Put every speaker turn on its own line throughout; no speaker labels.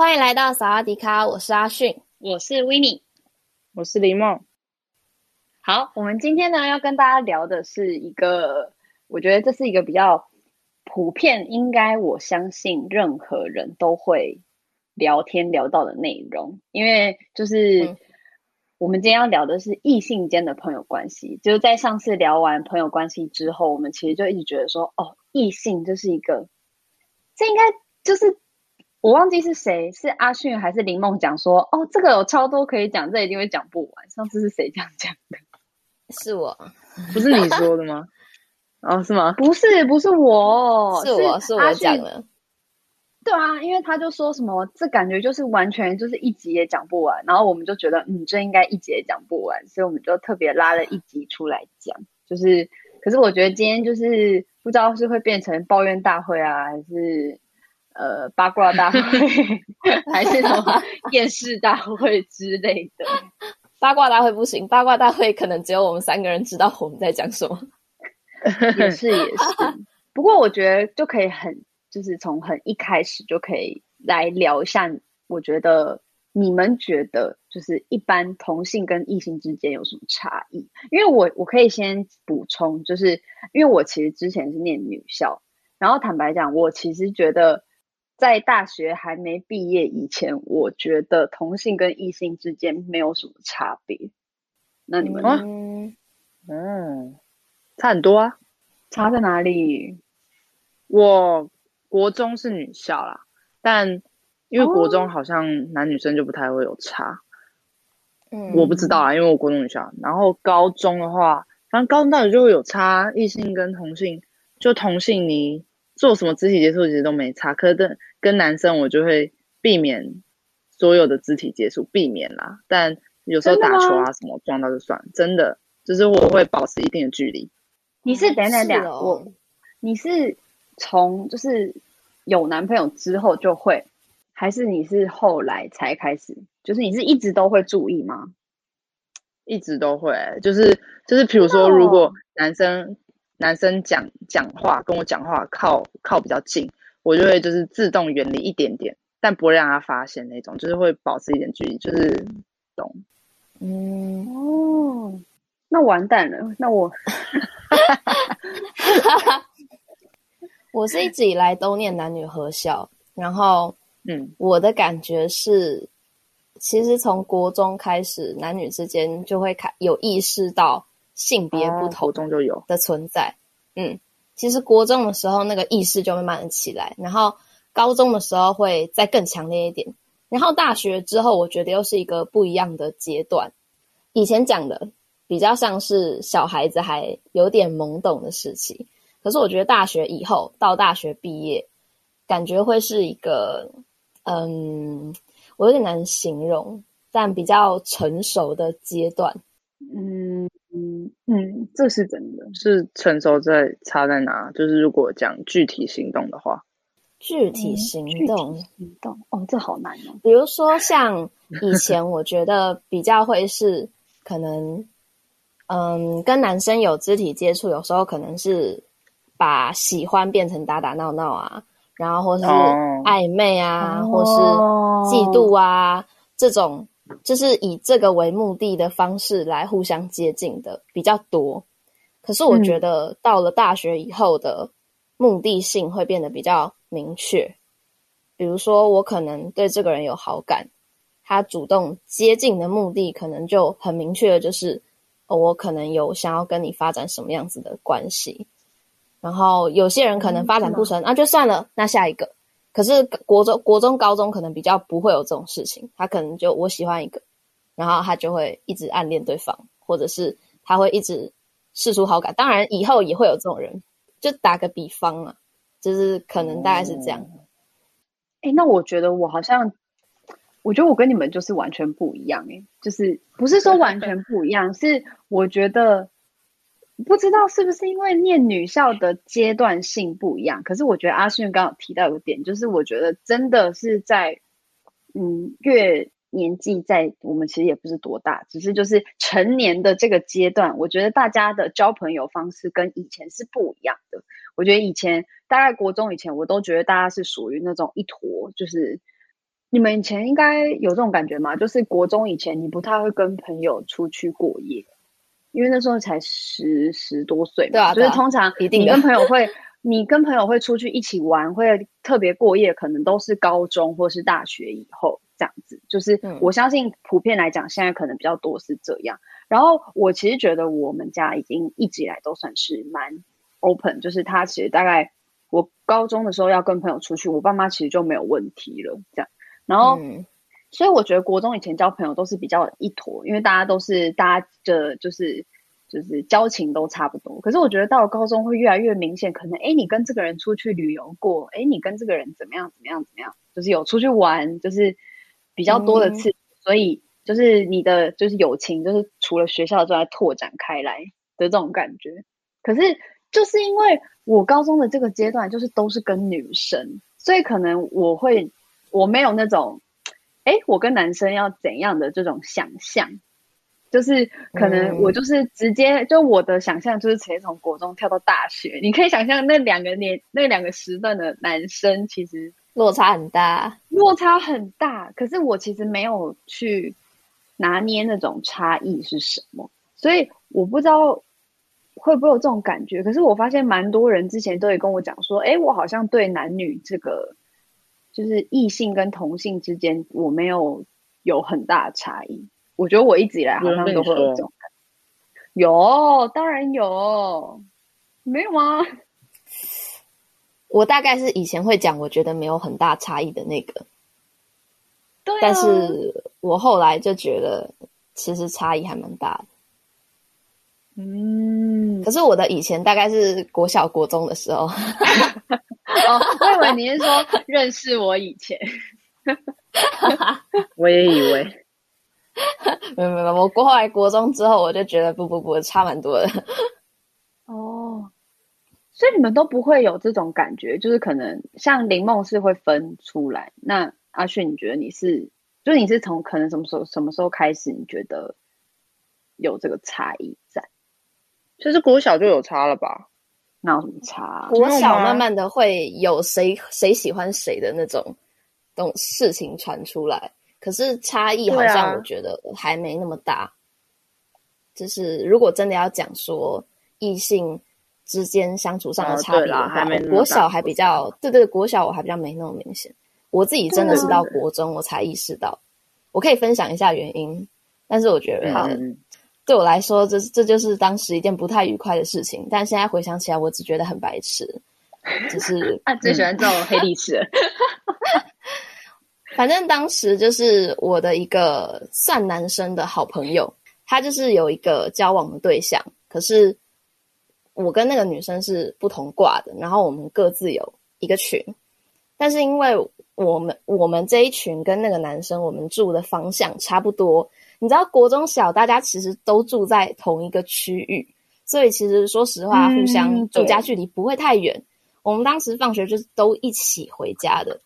欢迎来到萨瓦迪卡，我是阿迅，
我是 Winnie，
我是林梦。
好，我们今天呢要跟大家聊的是一个，我觉得这是一个比较普遍，应该我相信任何人都会聊天聊到的内容，因为就是我们今天要聊的是异性间的朋友关系。就是在上次聊完朋友关系之后，我们其实就一直觉得说，哦，异性就是一个，这应该就是。我忘记是谁，是阿迅还是林梦讲说，哦，这个有超多可以讲，这一定会讲不完。上次是谁这样讲的？
是我，
不是你说的吗？哦，是吗？
不是，不是我，
是我是，是我讲的。
对啊，因为他就说什么，这感觉就是完全就是一集也讲不完，然后我们就觉得，嗯，这应该一集也讲不完，所以我们就特别拉了一集出来讲。就是，可是我觉得今天就是不知道是会变成抱怨大会啊，还是。呃，八卦大会 还是什么电视大会之类的？
八卦大会不行，八卦大会可能只有我们三个人知道我们在讲什么。
也是也是，不过我觉得就可以很，就是从很一开始就可以来聊一下。我觉得你们觉得，就是一般同性跟异性之间有什么差异？因为我我可以先补充，就是因为我其实之前是念女校，然后坦白讲，我其实觉得。在大学还没毕业以前，我觉得同性跟异性之间没有什么差别。那你们呢？
嗯，嗯，差很多啊。
差在哪里？
我国中是女校啦，但因为国中好像男女生就不太会有差。嗯，我不知道啊，因为我国中女校。然后高中的话，反正高中到底就会有差，异性跟同性，就同性你。做什么肢体接触其实都没差，可是跟男生我就会避免所有的肢体接触，避免啦。但有时候打球啊什么撞到就算，真的就是我会保持一定的距离。
你是等等等，我你是从就是有男朋友之后就会，还是你是后来才开始？就是你是一直都会注意吗？
一直都会，就是就是比如说如果男生。男生讲讲话跟我讲话靠靠比较近，我就会就是自动远离一点点，但不会让他发现那种，就是会保持一点距离，就是懂。
嗯哦，那完蛋了，那我，
我是一直以来都念男女合校，然后嗯，我的感觉是，其实从国中开始，男女之间就会开有意识到。性别不同中就有的存在，嗯，其实国中的时候那个意识就会慢慢的起来，然后高中的时候会再更强烈一点，然后大学之后我觉得又是一个不一样的阶段。以前讲的比较像是小孩子还有点懵懂的时期，可是我觉得大学以后到大学毕业，感觉会是一个，嗯，我有点难形容，但比较成熟的阶段，
嗯。嗯嗯，这是真的。
是成熟在差在哪？就是如果讲具体行动的话，
具体行动，
嗯、行动哦，这好难哦。
比如说像以前，我觉得比较会是可能，嗯，跟男生有肢体接触，有时候可能是把喜欢变成打打闹闹啊，然后或是暧昧啊，哦、或是嫉妒啊、哦、这种。就是以这个为目的的方式来互相接近的比较多，可是我觉得到了大学以后的目的性会变得比较明确。比如说，我可能对这个人有好感，他主动接近的目的可能就很明确的，就是我可能有想要跟你发展什么样子的关系。然后有些人可能发展不成，那就算了，那下一个。可是国中、国中、高中可能比较不会有这种事情，他可能就我喜欢一个，然后他就会一直暗恋对方，或者是他会一直释出好感。当然以后也会有这种人，就打个比方啊，就是可能大概是这样。
哎、嗯，那我觉得我好像，我觉得我跟你们就是完全不一样哎，就是不是说 完全不一样，是我觉得不知道是不是因为念女校的阶段性不一样。可是我觉得阿勋刚刚提到一个点，就是我觉得真的是在嗯越。年纪在我们其实也不是多大，只是就是成年的这个阶段，我觉得大家的交朋友方式跟以前是不一样的。我觉得以前大概国中以前，我都觉得大家是属于那种一坨，就是你们以前应该有这种感觉吗？就是国中以前你不太会跟朋友出去过夜，因为那时候才十十多岁嘛，对啊，就是通常你跟朋友会，你跟朋友会出去一起玩，会特别过夜，可能都是高中或是大学以后。这样子，就是我相信普遍来讲，现在可能比较多是这样。然后我其实觉得我们家已经一直以来都算是蛮 open，就是他其实大概我高中的时候要跟朋友出去，我爸妈其实就没有问题了。这样，然后所以我觉得国中以前交朋友都是比较一坨，因为大家都是大家的就是就是交情都差不多。可是我觉得到了高中会越来越明显，可能哎，你跟这个人出去旅游过，哎，你跟这个人怎么样怎么样怎么样，就是有出去玩，就是。比较多的次，嗯、所以就是你的就是友情，就是除了学校之外拓展开来的这种感觉。可是就是因为我高中的这个阶段，就是都是跟女生，所以可能我会我没有那种，哎，我跟男生要怎样的这种想象，就是可能我就是直接、嗯、就我的想象就是直接从国中跳到大学，你可以想象那两个年那两个时段的男生其实。
落差很大，
落差很大。可是我其实没有去拿捏那种差异是什么，所以我不知道会不会有这种感觉。可是我发现蛮多人之前都会跟我讲说，哎，我好像对男女这个就是异性跟同性之间，我没有有很大的差异。我觉得我一直以来好像都会有这种感觉。有，当然有，没有吗？
我大概是以前会讲，我觉得没有很大差异的那个，
对啊，
但是我后来就觉得其实差异还蛮大的。
嗯，
可是我的以前大概是国小国中的时候，
哦，我以为你是说认识我以前，
我也以为，
没有没有，我过后来国中之后，我就觉得不不不，差蛮多的。
哦。所以你们都不会有这种感觉，就是可能像林梦是会分出来。那阿迅，你觉得你是，就是你是从可能什么时候什么时候开始，你觉得有这个差异在？
其实国小就有差了吧？
那有什么差？
国小慢慢的会有谁谁喜欢谁的那种种事情传出来，可是差异好像我觉得还没那么大。啊、就是如果真的要讲说异性。之间相处上的差别的话，哦、国小还比较，对对，国小我还比较没那么明显。我自己真的是到国中我才意识到，我可以分享一下原因。但是我觉得，嗯、对我来说，这这就是当时一件不太愉快的事情。但现在回想起来，我只觉得很白痴，只是
啊，最喜欢这种黑历史。
反正当时就是我的一个算男生的好朋友，他就是有一个交往的对象，可是。我跟那个女生是不同挂的，然后我们各自有一个群，但是因为我们我们这一群跟那个男生我们住的方向差不多，你知道国中小大家其实都住在同一个区域，所以其实说实话，互相住家距离不会太远。嗯、我们当时放学就是都一起回家的，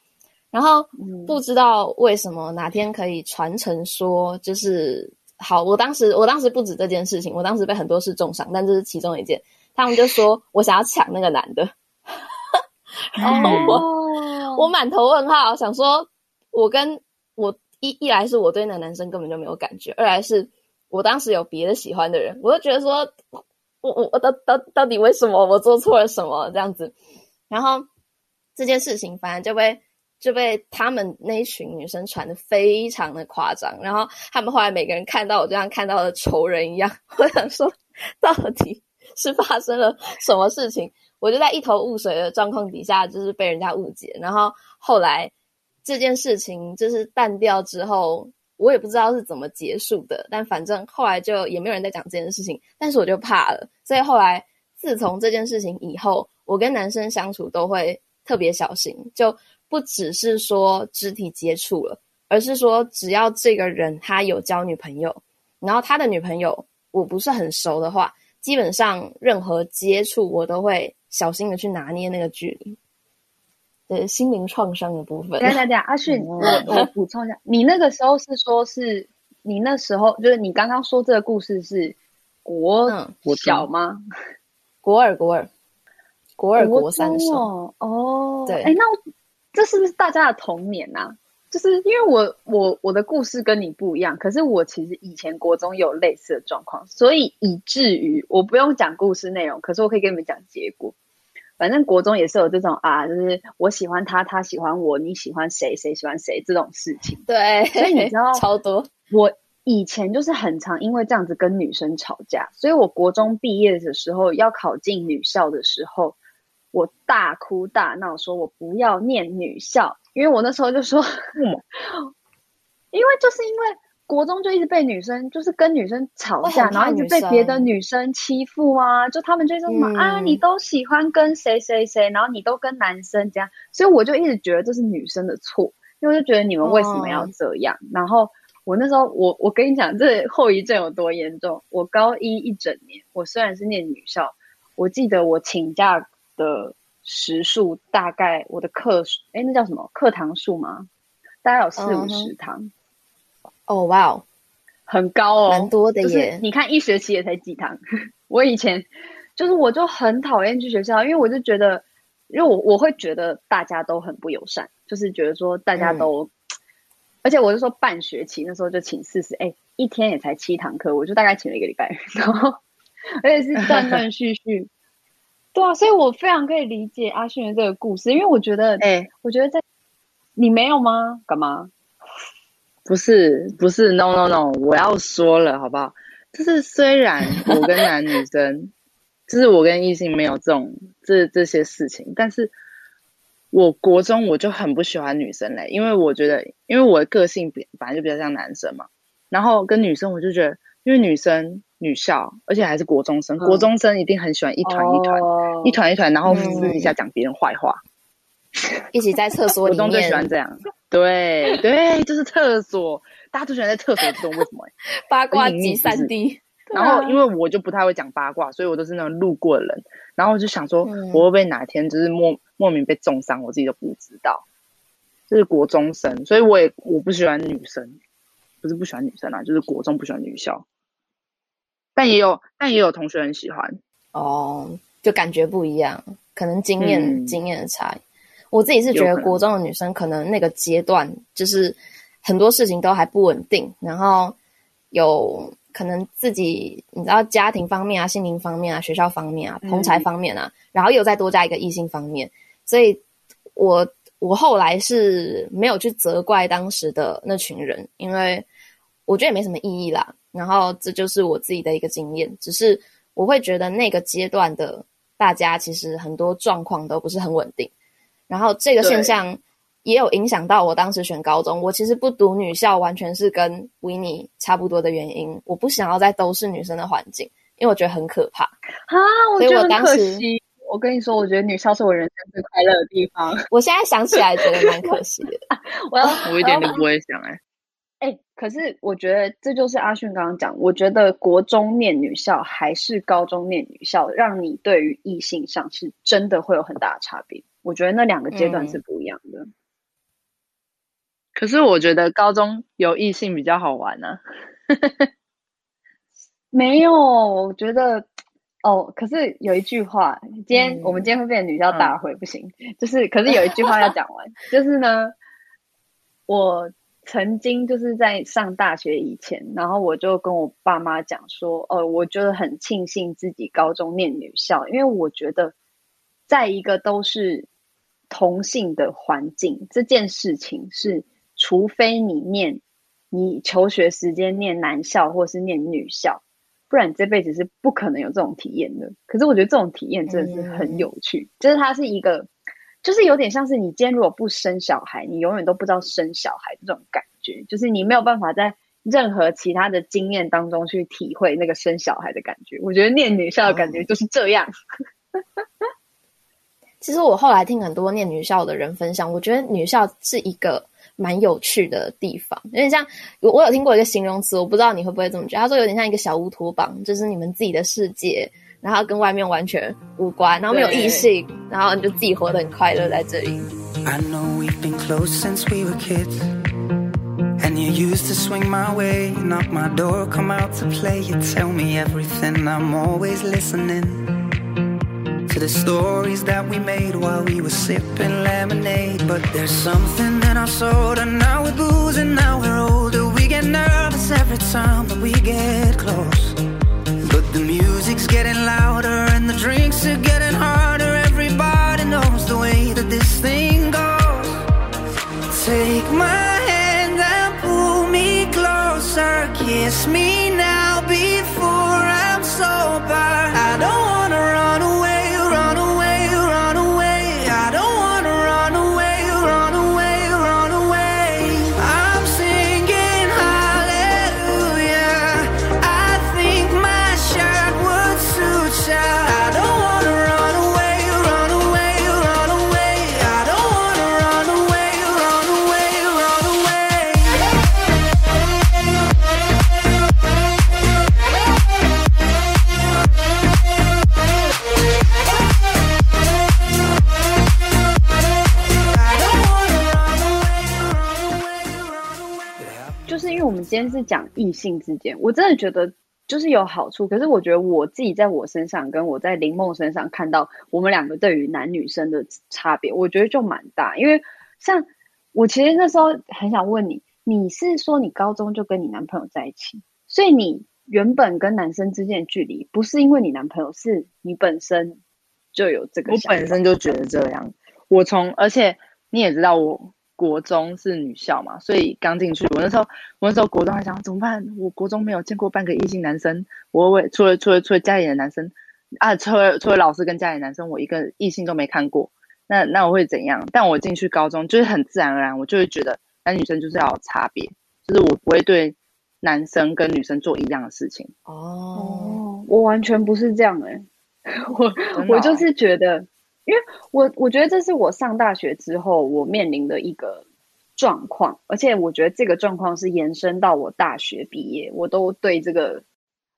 然后不知道为什么哪天可以传承说就是好，我当时我当时不止这件事情，我当时被很多事重伤，但这是其中一件。他们就说我想要抢那个男的，然后我、oh. 我满头问号，想说我跟我一一来是我对那男生根本就没有感觉，二来是我当时有别的喜欢的人，我就觉得说我我我到到到底为什么我做错了什么这样子，然后这件事情反正就被就被他们那一群女生传的非常的夸张，然后他们后来每个人看到我就像看到了仇人一样，我想说到底。是发生了什么事情？我就在一头雾水的状况底下，就是被人家误解。然后后来这件事情就是淡掉之后，我也不知道是怎么结束的。但反正后来就也没有人在讲这件事情。但是我就怕了，所以后来自从这件事情以后，我跟男生相处都会特别小心，就不只是说肢体接触了，而是说只要这个人他有交女朋友，然后他的女朋友我不是很熟的话，基本上任何接触我都会小心的去拿捏那个距离。对，心灵创伤的部分。
等等等，阿迅，我我补充一下，你那个时候是说是你那时候就是你刚刚说这个故事是国小吗？嗯
国二，国二，国二，国三的
哦，哦，
对，
哎，那这是不是大家的童年呐、啊？就是因为我我我的故事跟你不一样，可是我其实以前国中有类似的状况，所以以至于我不用讲故事内容，可是我可以跟你们讲结果。反正国中也是有这种啊，就是我喜欢他，他喜欢我，你喜欢谁，谁喜欢谁这种事情。
对，
所以你知道
超多
我。以前就是很常因为这样子跟女生吵架，所以我国中毕业的时候要考进女校的时候，我大哭大闹，说我不要念女校，因为我那时候就说，嗯，因为就是因为国中就一直被女生就是跟女生吵架，然后一直被别的女生欺负啊，就他们就说什么、嗯、啊，你都喜欢跟谁谁谁，然后你都跟男生这样，所以我就一直觉得这是女生的错，因为我就觉得你们为什么要这样，哦、然后。我那时候，我我跟你讲，这后遗症有多严重。我高一一整年，我虽然是念女校，我记得我请假的时数大概我的课，哎，那叫什么课堂数吗？大概有四五十堂。
哦，哇哦，
很高哦，
蛮多的耶。
就是、你看一学期也才几堂。我以前就是我就很讨厌去学校，因为我就觉得，因为我我会觉得大家都很不友善，就是觉得说大家都。嗯而且我是说半学期那时候就请四十，哎，一天也才七堂课，我就大概请了一个礼拜，然后而且是断断续续。对啊，所以我非常可以理解阿迅的这个故事，因为我觉得，哎，我觉得在你没有吗？干嘛？
不是，不是，no no no，我要说了，好不好？就是虽然我跟男女生，就是我跟异性没有这种这这些事情，但是。我国中我就很不喜欢女生嘞，因为我觉得，因为我的个性比本来就比较像男生嘛，然后跟女生我就觉得，因为女生女校，而且还是国中生，嗯、国中生一定很喜欢一团一团，哦、一团一团，然后私底下讲别人坏话，
嗯、一起在厕所里面，
国中最喜欢这样，对对，就是厕所，大家都喜欢在厕所中，为什么？
八卦集三地。
然后，因为我就不太会讲八卦，所以我都是那种路过的人。然后我就想说，我会不会哪天就是莫莫名被重伤，我自己都不知道。这是国中生，所以我也我不喜欢女生，不是不喜欢女生啊，就是国中不喜欢女校。但也有，但也有同学很喜欢。
哦，就感觉不一样，可能经验、嗯、经验的差异。我自己是觉得国中的女生可能那个阶段就是很多事情都还不稳定，然后有。可能自己你知道家庭方面啊、心灵方面啊、学校方面啊、同才方面啊，嗯、然后又再多加一个异性方面，所以我我后来是没有去责怪当时的那群人，因为我觉得也没什么意义啦。然后这就是我自己的一个经验，只是我会觉得那个阶段的大家其实很多状况都不是很稳定，然后这个现象。也有影响到我当时选高中。我其实不读女校，完全是跟维尼差不多的原因。我不想要在都是女生的环境，因为我觉得很可怕
啊！我觉得很可惜。我跟你说，我觉得女校是我人生最快乐的地方。
我现在想起来觉得蛮可惜的。
我要 我一点都不会想哎、
欸。哎、欸，可是我觉得这就是阿迅刚刚讲，我觉得国中念女校还是高中念女校，让你对于异性上是真的会有很大的差别。我觉得那两个阶段是不一样的。嗯
可是我觉得高中有异性比较好玩呢、啊。
没有，我觉得哦。可是有一句话，今天、嗯、我们今天会变成女校大会，嗯、不行。就是，可是有一句话要讲完，就是呢，我曾经就是在上大学以前，然后我就跟我爸妈讲说，哦，我觉得很庆幸自己高中念女校，因为我觉得在一个都是同性的环境，这件事情是。除非你念，你求学时间念男校或是念女校，不然你这辈子是不可能有这种体验的。可是我觉得这种体验真的是很有趣，嗯、就是它是一个，就是有点像是你今天如果不生小孩，你永远都不知道生小孩这种感觉，就是你没有办法在任何其他的经验当中去体会那个生小孩的感觉。我觉得念女校的感觉就是这样。
其实我后来听很多念女校的人分享，我觉得女校是一个蛮有趣的地方，有点像我我有听过一个形容词，我不知道你会不会这么觉得。他说有点像一个小乌托邦，就是你们自己的世界。然后跟外面完全无关，然后没有异性，然后你就自己活得很快乐在这里。I know we've been close since we were kids, and you used to swing my way, knock my door, come out to play. You tell me everything, I'm always listening to the stories that we made while we were sipping lemonade. But there's something in our soul, and now we're booze, and now we're older. We get nervous every time that we get close. But the music's getting louder and the drinks are getting harder. Everybody knows the way that this thing goes. Take my hand and pull me closer. Kiss me now before I'm sober.
今天是讲异性之间，我真的觉得就是有好处。可是我觉得我自己在我身上，跟我在林梦身上看到我们两个对于男女生的差别，我觉得就蛮大。因为像我其实那时候很想问你，你是说你高中就跟你男朋友在一起，所以你原本跟男生之间的距离不是因为你男朋友，是你本身就有这个？
我本身就觉得这样。我从而且你也知道我。国中是女校嘛，所以刚进去，我那时候，我那时候国中还想怎么办？我国中没有见过半个异性男生，我为除了除了除了家里的男生啊，除了除了老师跟家里的男生，我一个异性都没看过。那那我会怎样？但我进去高中就是很自然而然，我就会觉得男女生就是要有差别，就是我不会对男生跟女生做一样的事情。
哦，我完全不是这样哎、欸，我我就是觉得。因为我我觉得这是我上大学之后我面临的一个状况，而且我觉得这个状况是延伸到我大学毕业，我都对这个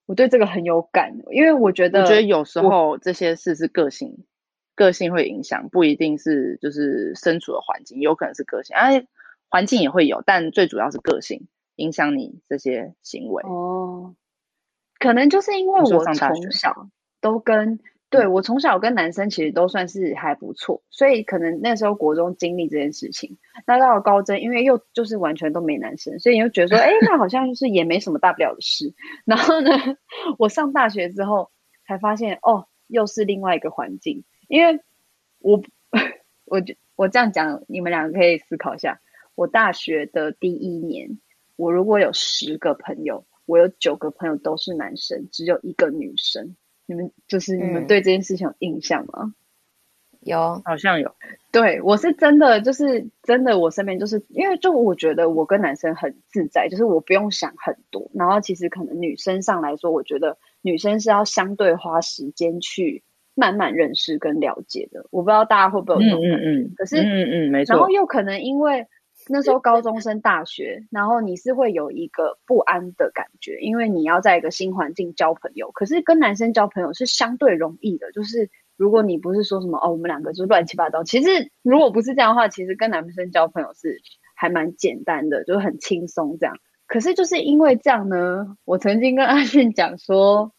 我对这个很有感，因为我觉得
我觉得有时候这些事是个性，个性会影响，不一定是就是身处的环境，有可能是个性，哎，环境也会有，但最主要是个性影响你这些行为。
哦，可能就是因为我从小都跟。对，我从小跟男生其实都算是还不错，所以可能那时候国中经历这件事情，那到了高中，因为又就是完全都没男生，所以你就觉得说，哎，那好像就是也没什么大不了的事。然后呢，我上大学之后才发现，哦，又是另外一个环境。因为我，我我这样讲，你们两个可以思考一下。我大学的第一年，我如果有十个朋友，我有九个朋友都是男生，只有一个女生。你们就是你们对这件事情有印象吗？嗯、
有，
好像有。
对，我是真的，就是真的，我身边就是因为就我觉得我跟男生很自在，就是我不用想很多。然后其实可能女生上来说，我觉得女生是要相对花时间去慢慢认识跟了解的。我不知道大家会不会有这种感觉？
嗯嗯，
可是
嗯嗯没错。
然后又可能因为。那时候高中升大学，然后你是会有一个不安的感觉，因为你要在一个新环境交朋友。可是跟男生交朋友是相对容易的，就是如果你不是说什么哦，我们两个就乱七八糟。其实如果不是这样的话，其实跟男生交朋友是还蛮简单的，就是很轻松这样。可是就是因为这样呢，我曾经跟阿迅讲说，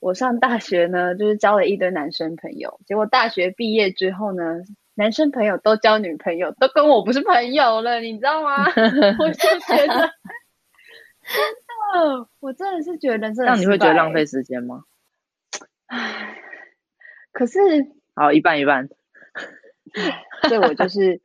我上大学呢，就是交了一堆男生朋友，结果大学毕业之后呢。男生朋友都交女朋友，都跟我不是朋友了，你知道吗？我就觉得，真的，我真的是觉得这样，
你会觉得浪费时间吗？
唉，可是，
好，一半一半。
对，我就是，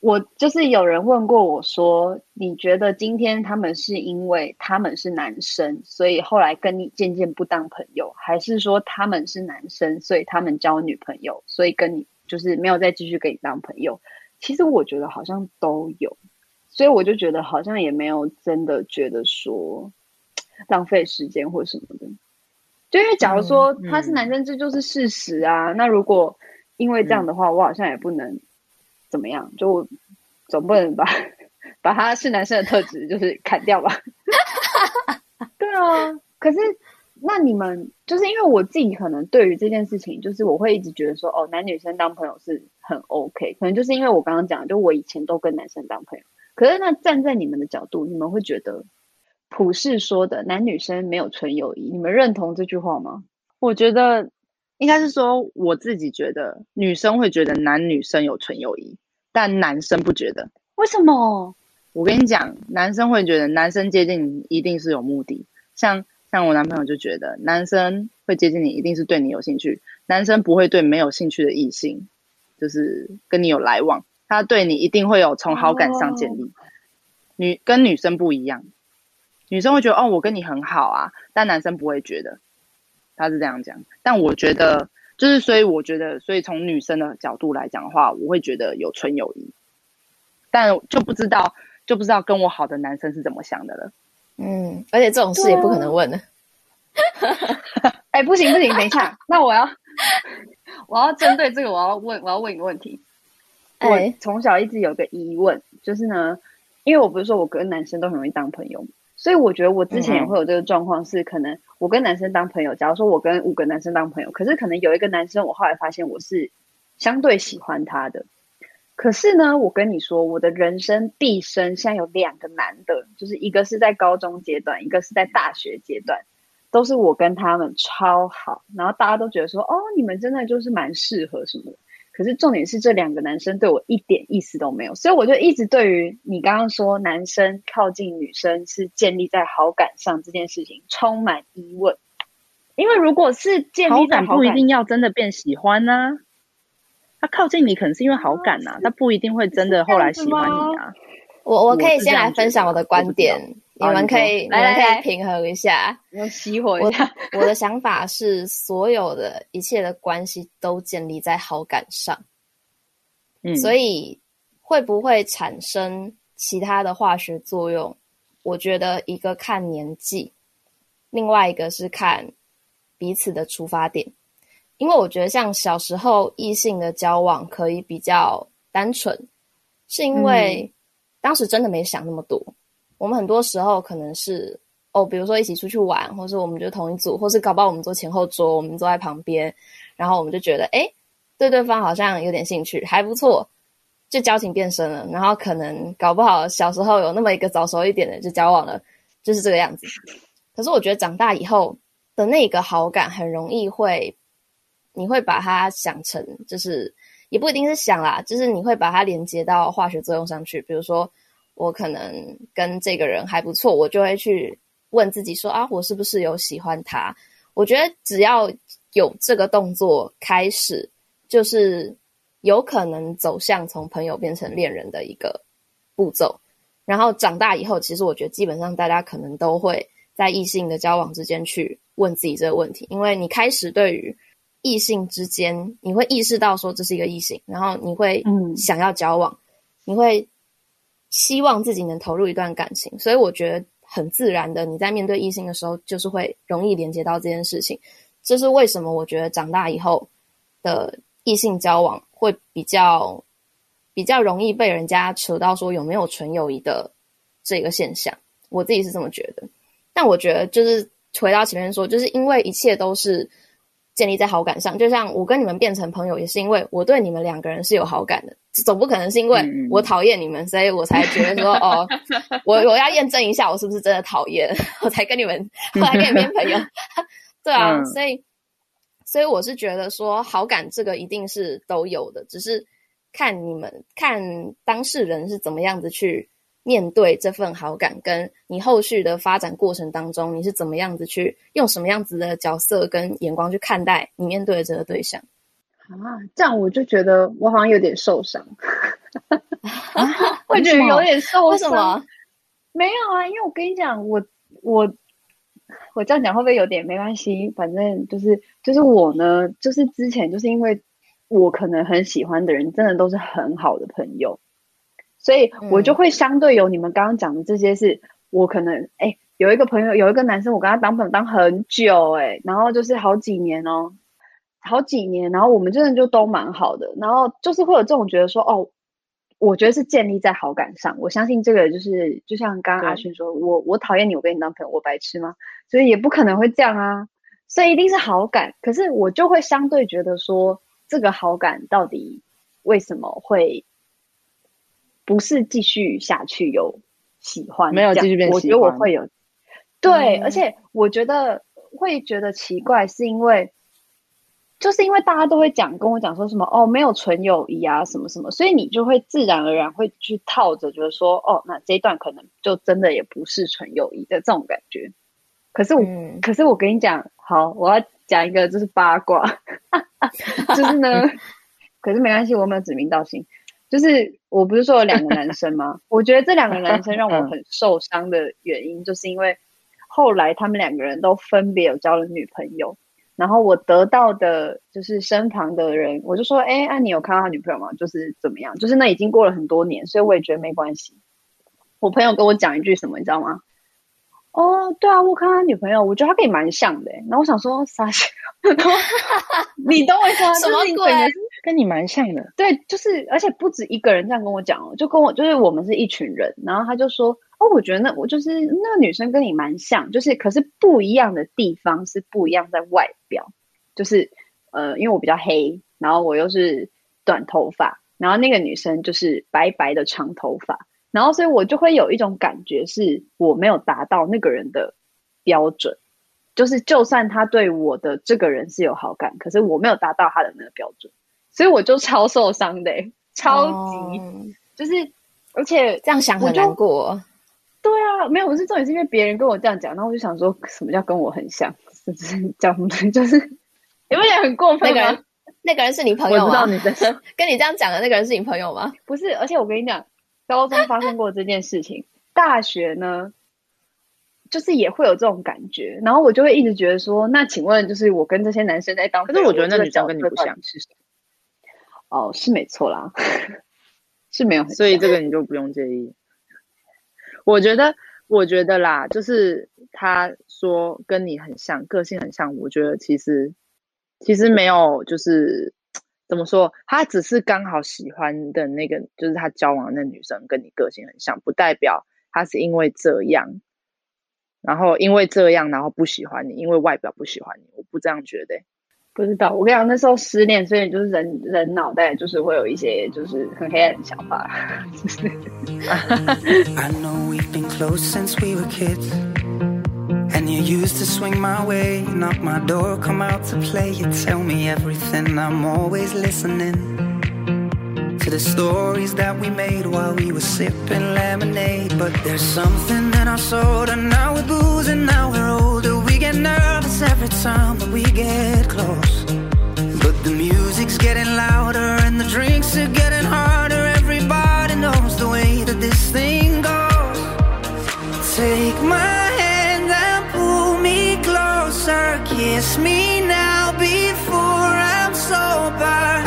我就是有人问过我说，你觉得今天他们是因为他们是男生，所以后来跟你渐渐不当朋友，还是说他们是男生，所以他们交女朋友，所以跟你？就是没有再继续跟你当朋友，其实我觉得好像都有，所以我就觉得好像也没有真的觉得说浪费时间或什么的。就因为假如说他是男生，这就是事实啊。那如果因为这样的话，我好像也不能怎么样，就总不能把 把他是男生的特质就是砍掉吧。对啊，可是。那你们就是因为我自己可能对于这件事情，就是我会一直觉得说，哦，男女生当朋友是很 OK，可能就是因为我刚刚讲，就我以前都跟男生当朋友。可是那站在你们的角度，你们会觉得普世说的男女生没有纯友谊，你们认同这句话吗？
我觉得应该是说，我自己觉得女生会觉得男女生有纯友谊，但男生不觉得。
为什么？
我跟你讲，男生会觉得男生接近你一定是有目的，像。像我男朋友就觉得，男生会接近你，一定是对你有兴趣。男生不会对没有兴趣的异性，就是跟你有来往。他对你一定会有从好感上建立。女跟女生不一样，女生会觉得哦，我跟你很好啊，但男生不会觉得。他是这样讲，但我觉得就是，所以我觉得，所以从女生的角度来讲的话，我会觉得有纯友谊，但就不知道就不知道跟我好的男生是怎么想的了。
嗯，而且这种事也不可能问的。
哎、欸，不行不行，等一下，那我要我要针对这个，我要问我要问一个问题。欸、我从小一直有个疑问，就是呢，因为我不是说我跟男生都很容易当朋友，所以我觉得我之前也会有这个状况，是可能我跟男生当朋友，假如说我跟五个男生当朋友，可是可能有一个男生，我后来发现我是相对喜欢他的。可是呢，我跟你说，我的人生毕生现在有两个男的，就是一个是在高中阶段，一个是在大学阶段，都是我跟他们超好，然后大家都觉得说，哦，你们真的就是蛮适合什么的。可是重点是这两个男生对我一点意思都没有，所以我就一直对于你刚刚说男生靠近女生是建立在好感上这件事情充满疑问。因为如果是建立在好感，
不一定要真的变喜欢呢、他靠近你可能是因为好感呐、啊，他不一定会真的后来喜欢你啊。
我我可以先来分享我的观点，你们可以你们可以平衡一下，
我熄火一下。
我的想法是，所有的一切的关系都建立在好感上，嗯，所以会不会产生其他的化学作用？我觉得一个看年纪，另外一个是看彼此的出发点。因为我觉得，像小时候异性的交往可以比较单纯，是因为当时真的没想那么多。嗯、我们很多时候可能是哦，比如说一起出去玩，或是我们就同一组，或是搞不好我们坐前后桌，我们坐在旁边，然后我们就觉得哎，对对方好像有点兴趣，还不错，就交情变深了。然后可能搞不好小时候有那么一个早熟一点的就交往了，就是这个样子。可是我觉得长大以后的那个好感很容易会。你会把它想成，就是也不一定是想啦，就是你会把它连接到化学作用上去。比如说，我可能跟这个人还不错，我就会去问自己说啊，我是不是有喜欢他？我觉得只要有这个动作开始，就是有可能走向从朋友变成恋人的一个步骤。然后长大以后，其实我觉得基本上大家可能都会在异性的交往之间去问自己这个问题，因为你开始对于异性之间，你会意识到说这是一个异性，然后你会想要交往，嗯、你会希望自己能投入一段感情，所以我觉得很自然的，你在面对异性的时候，就是会容易连接到这件事情。这是为什么？我觉得长大以后的异性交往会比较比较容易被人家扯到说有没有纯友谊的这个现象。我自己是这么觉得，但我觉得就是回到前面说，就是因为一切都是。建立在好感上，就像我跟你们变成朋友，也是因为我对你们两个人是有好感的，总不可能是因为我讨厌你们，所以我才觉得说 哦，我我要验证一下我是不是真的讨厌，我才跟你们 后来跟你们变朋友。对啊，所以所以我是觉得说好感这个一定是都有的，只是看你们看当事人是怎么样子去。面对这份好感，跟你后续的发展过程当中，你是怎么样子去用什么样子的角色跟眼光去看待你面对的这个对象
啊？这样我就觉得我好像有点受伤，会觉得有点受伤。
为什么？
没有啊，因为我跟你讲，我我我这样讲会不会有点没关系？反正就是就是我呢，就是之前就是因为我可能很喜欢的人，真的都是很好的朋友。所以我就会相对有你们刚刚讲的这些是，是、嗯、我可能哎、欸，有一个朋友，有一个男生，我跟他当朋友当很久、欸，哎，然后就是好几年哦，好几年，然后我们真的就都蛮好的，然后就是会有这种觉得说，哦，我觉得是建立在好感上，我相信这个就是，就像刚刚阿勋说，我我讨厌你，我跟你当朋友，我白痴吗？所以也不可能会这样啊。所以一定是好感，可是我就会相对觉得说，这个好感到底为什么会不是继续下去有喜欢？
没有继续变喜欢。
我觉得我会有，对，嗯、而且我觉得会觉得奇怪，是因为就是因为大家都会讲跟我讲说什么哦，没有纯友谊啊，什么什么，所以你就会自然而然会去套着，觉得说哦，那这一段可能就真的也不是纯友谊的这种感觉。可是我，嗯、可是我跟你讲。好，我要讲一个，就是八卦，就是呢，可是没关系，我没有指名道姓。就是我不是说有两个男生吗？我觉得这两个男生让我很受伤的原因，就是因为后来他们两个人都分别有交了女朋友，然后我得到的就是身旁的人，我就说，哎，那、啊、你有看到他女朋友吗？就是怎么样？就是那已经过了很多年，所以我也觉得没关系。我朋友跟我讲一句什么，你知道吗？哦，对啊，我看他女朋友，我觉得他跟你蛮像的。然后我想说，啥？你懂我意思吗？
什么鬼？
跟你蛮像的。
对，就是，而且不止一个人这样跟我讲哦，就跟我，就是我们是一群人。然后他就说，哦，我觉得那我就是那个女生跟你蛮像，就是可是不一样的地方是不一样在外表，就是呃，因为我比较黑，然后我又是短头发，然后那个女生就是白白的长头发。然后，所以我就会有一种感觉，是我没有达到那个人的标准，就是就算他对我的这个人是有好感，可是我没有达到他的那个标准，所以我就超受伤的，超级，哦、就是，而且
这样想很难过。
对啊，没有，我是重点是因为别人跟我这样讲，然后我就想说，什么叫跟我很像？是不是叫什么？就是有没有很过分？
那个人，那个人是你朋友吗？
我知道你的
跟你这样讲的那个人是你朋友吗？
不是，而且我跟你讲。高中发生过这件事情，大学呢，就是也会有这种感觉，然后我就会一直觉得说，那请问，就是我跟这些男生在当，
可是我觉得那女生跟你不像，是
哦，是没错啦，是没有，
所以这个你就不用介意。我觉得，我觉得啦，就是他说跟你很像，个性很像，我觉得其实其实没有，就是。怎么说？他只是刚好喜欢的那个，就是他交往的那女生跟你个性很像，不代表他是因为这样，然后因为这样，然后不喜欢你，因为外表不喜欢你，我不这样觉得。
不知道，我跟你讲，那时候失恋，所以就是人人脑袋就是会有一些就是很黑暗的想法。I know And you used to swing my way, knock my door, come out to play. You tell me everything, I'm always listening to the stories that we made while we were sipping lemonade. But there's something in our soul, and now we're boozing, now we're older. We get nervous every time that we get close. But the music's getting louder, and the drinks are getting harder. Everybody knows the way that this thing goes. Take my kiss me now before I'm sober.